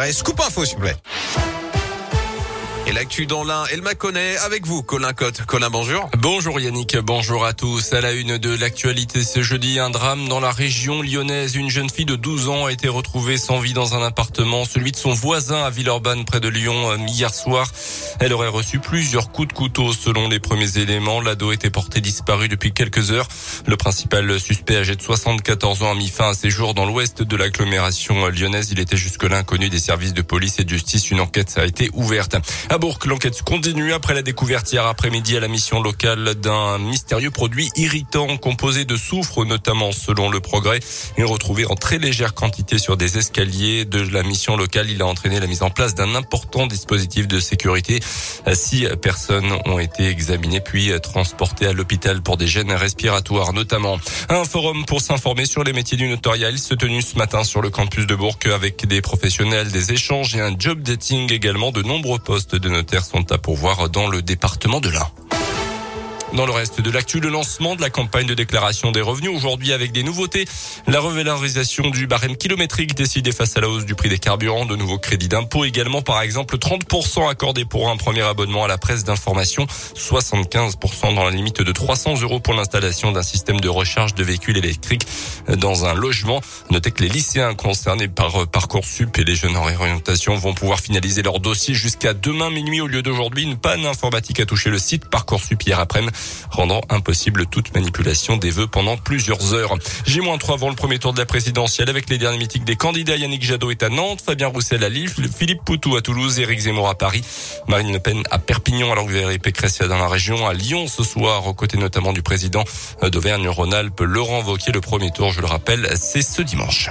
dirait scoop info s'il vous plaît. Et l'actu dans l'un, elle m'a connaît avec vous, Colin Cotte. Colin, bonjour. Bonjour Yannick, bonjour à tous. À la une de l'actualité ce jeudi, un drame dans la région lyonnaise. Une jeune fille de 12 ans a été retrouvée sans vie dans un appartement, celui de son voisin à Villeurbanne près de Lyon euh, hier soir. Elle aurait reçu plusieurs coups de couteau selon les premiers éléments. L'ado était porté disparu depuis quelques heures. Le principal suspect âgé de 74 ans a mis fin à ses jours dans l'ouest de l'agglomération lyonnaise. Il était jusque-là inconnu des services de police et de justice. Une enquête a été ouverte. À Bourg, l'enquête continue après la découverte hier après-midi à la mission locale d'un mystérieux produit irritant composé de soufre, notamment selon le progrès. Il retrouvé en très légère quantité sur des escaliers de la mission locale. Il a entraîné la mise en place d'un important dispositif de sécurité. Six personnes ont été examinées puis transportées à l'hôpital pour des gènes respiratoires notamment. Un forum pour s'informer sur les métiers du notariat se tenu ce matin sur le campus de Bourg avec des professionnels, des échanges et un job dating également de nombreux postes de notaires sont à pourvoir dans le département de l'Ain. Dans le reste de l'actu, le lancement de la campagne de déclaration des revenus aujourd'hui avec des nouveautés. La revalorisation du barème kilométrique décidé face à la hausse du prix des carburants, de nouveaux crédits d'impôt également, par exemple 30% accordés pour un premier abonnement à la presse d'information, 75% dans la limite de 300 euros pour l'installation d'un système de recharge de véhicules électriques dans un logement. Notez que les lycéens concernés par Parcoursup et les jeunes en réorientation vont pouvoir finaliser leur dossier jusqu'à demain minuit au lieu d'aujourd'hui. Une panne informatique a touché le site Parcoursup hier après-midi rendant impossible toute manipulation des vœux pendant plusieurs heures. J-3 avant le premier tour de la présidentielle avec les derniers mythiques des candidats. Yannick Jadot est à Nantes, Fabien Roussel à Lille, Philippe Poutou à Toulouse, Éric Zemmour à Paris, Marine Le Pen à Perpignan alors que Valérie Pécresse dans la région, à Lyon ce soir, aux côtés notamment du président d'Auvergne-Rhône-Alpes, Laurent Wauquiez. Le premier tour, je le rappelle, c'est ce dimanche.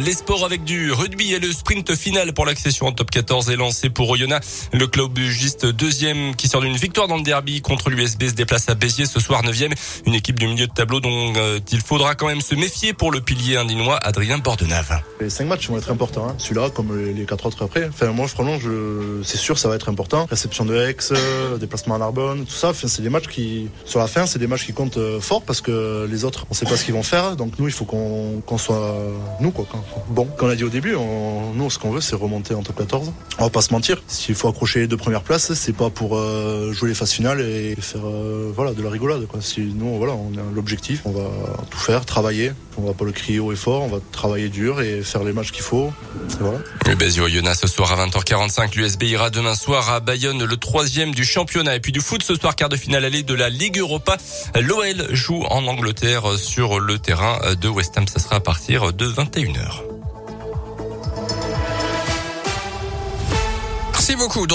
Les sports avec du rugby et le sprint final pour l'accession en top 14 est lancé pour Oyonnax. Le club juste deuxième qui sort d'une victoire dans le derby contre l'USB se déplace à Béziers ce soir neuvième. Une équipe du milieu de tableau dont euh, il faudra quand même se méfier pour le pilier indinois Adrien Bordenave. Les cinq matchs vont être importants. Hein. Celui-là comme les quatre autres après. Enfin moi franchement je... c'est sûr ça va être important. Réception de Aix, euh, déplacement à Narbonne, tout ça. Enfin, c'est des matchs qui sur la fin c'est des matchs qui comptent euh, fort parce que les autres on sait pas ce qu'ils vont faire. Donc nous il faut qu'on soit nous quoi. Bon, comme on a dit au début, nous, ce qu'on veut, c'est remonter en top 14. On va pas se mentir. S'il faut accrocher les deux premières places, c'est pas pour euh, jouer les phases finales et faire euh, voilà de la rigolade. Quoi. Si nous, voilà, on a l'objectif, on va tout faire, travailler. On va pas le crier haut et fort. On va travailler dur et faire les matchs qu'il faut. Et voilà. Le Bézio Oyonnax ce soir à 20h45. L'USB ira demain soir à Bayonne, le troisième du championnat. Et puis du foot ce soir, quart de finale allée de la Ligue Europa. L'OL joue en Angleterre sur le terrain de West Ham. Ça sera à partir de 21h. beaucoup